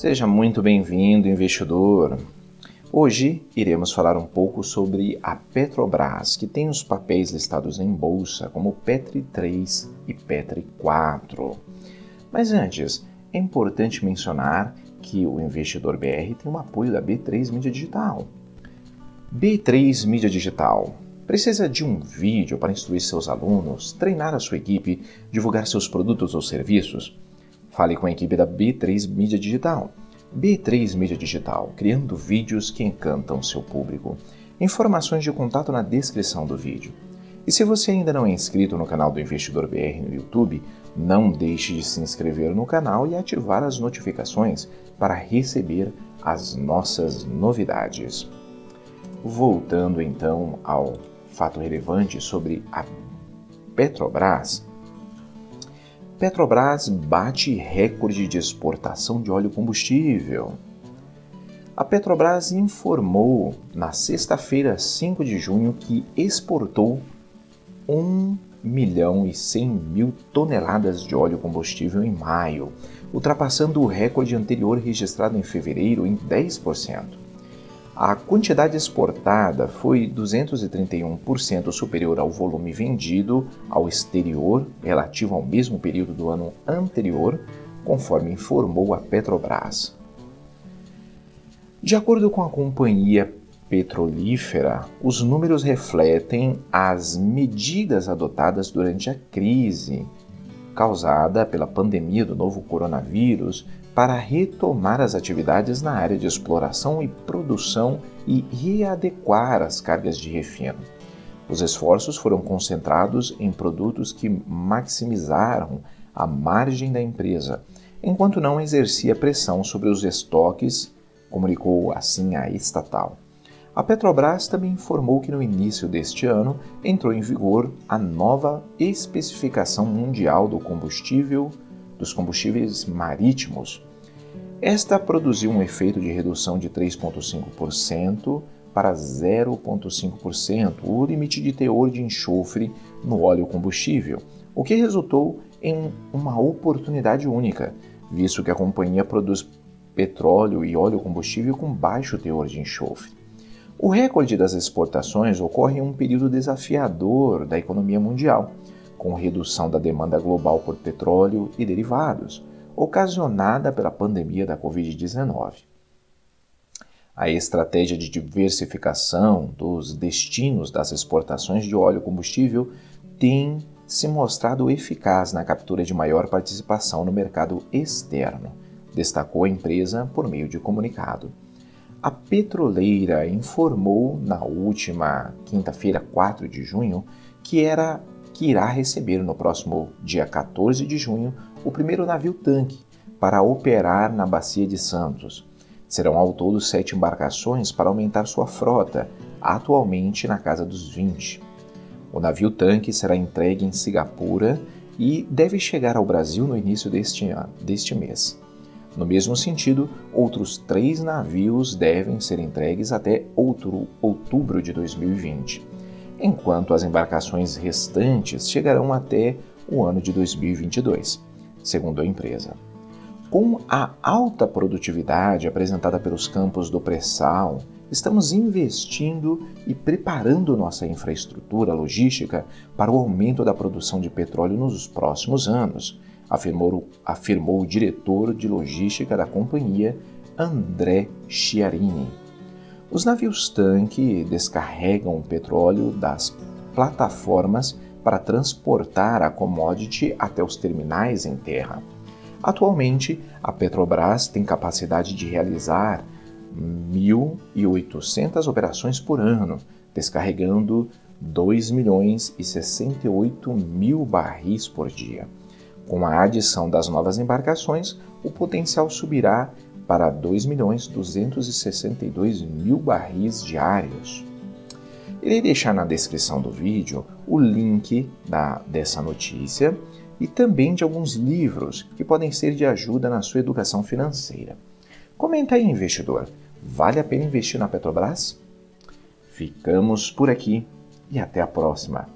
Seja muito bem-vindo, investidor. Hoje iremos falar um pouco sobre a Petrobras, que tem os papéis listados em bolsa como Petri 3 e Petri 4. Mas antes, é importante mencionar que o investidor BR tem o apoio da B3 Mídia Digital. B3 Mídia Digital Precisa de um vídeo para instruir seus alunos, treinar a sua equipe, divulgar seus produtos ou serviços? Fale com a equipe da B3 Mídia Digital. B3 Mídia Digital, criando vídeos que encantam seu público. Informações de contato na descrição do vídeo. E se você ainda não é inscrito no canal do Investidor BR no YouTube, não deixe de se inscrever no canal e ativar as notificações para receber as nossas novidades. Voltando então ao fato relevante sobre a Petrobras, Petrobras bate recorde de exportação de óleo combustível. A Petrobras informou na sexta-feira, 5 de junho, que exportou 1 milhão e 100 mil toneladas de óleo combustível em maio, ultrapassando o recorde anterior registrado em fevereiro em 10%. A quantidade exportada foi 231% superior ao volume vendido ao exterior relativo ao mesmo período do ano anterior, conforme informou a Petrobras. De acordo com a companhia petrolífera, os números refletem as medidas adotadas durante a crise causada pela pandemia do novo coronavírus para retomar as atividades na área de exploração e produção e readequar as cargas de refino. Os esforços foram concentrados em produtos que maximizaram a margem da empresa, enquanto não exercia pressão sobre os estoques, comunicou assim a estatal. A Petrobras também informou que no início deste ano entrou em vigor a nova especificação mundial do combustível dos combustíveis marítimos. Esta produziu um efeito de redução de 3,5% para 0,5%, o limite de teor de enxofre no óleo combustível, o que resultou em uma oportunidade única, visto que a companhia produz petróleo e óleo combustível com baixo teor de enxofre. O recorde das exportações ocorre em um período desafiador da economia mundial, com redução da demanda global por petróleo e derivados, ocasionada pela pandemia da Covid-19. A estratégia de diversificação dos destinos das exportações de óleo combustível tem se mostrado eficaz na captura de maior participação no mercado externo, destacou a empresa por meio de comunicado. A petroleira informou na última quinta-feira, 4 de junho, que era que irá receber no próximo dia 14 de junho o primeiro navio-tanque para operar na Bacia de Santos. Serão ao todo sete embarcações para aumentar sua frota, atualmente na casa dos 20. O navio-tanque será entregue em Singapura e deve chegar ao Brasil no início deste, ano, deste mês. No mesmo sentido, outros três navios devem ser entregues até outro, outubro de 2020 enquanto as embarcações restantes chegarão até o ano de 2022, segundo a empresa. Com a alta produtividade apresentada pelos campos do pré-sal, estamos investindo e preparando nossa infraestrutura logística para o aumento da produção de petróleo nos próximos anos, afirmou, afirmou o diretor de logística da companhia, André Chiarini. Os navios-tanque descarregam o petróleo das plataformas para transportar a commodity até os terminais em terra. Atualmente, a Petrobras tem capacidade de realizar 1.800 operações por ano, descarregando 2 milhões e 68 mil barris por dia. Com a adição das novas embarcações, o potencial subirá para 2 milhões 262 mil barris diários. Irei deixar na descrição do vídeo o link da, dessa notícia e também de alguns livros que podem ser de ajuda na sua educação financeira. Comenta aí, investidor, vale a pena investir na Petrobras? Ficamos por aqui e até a próxima.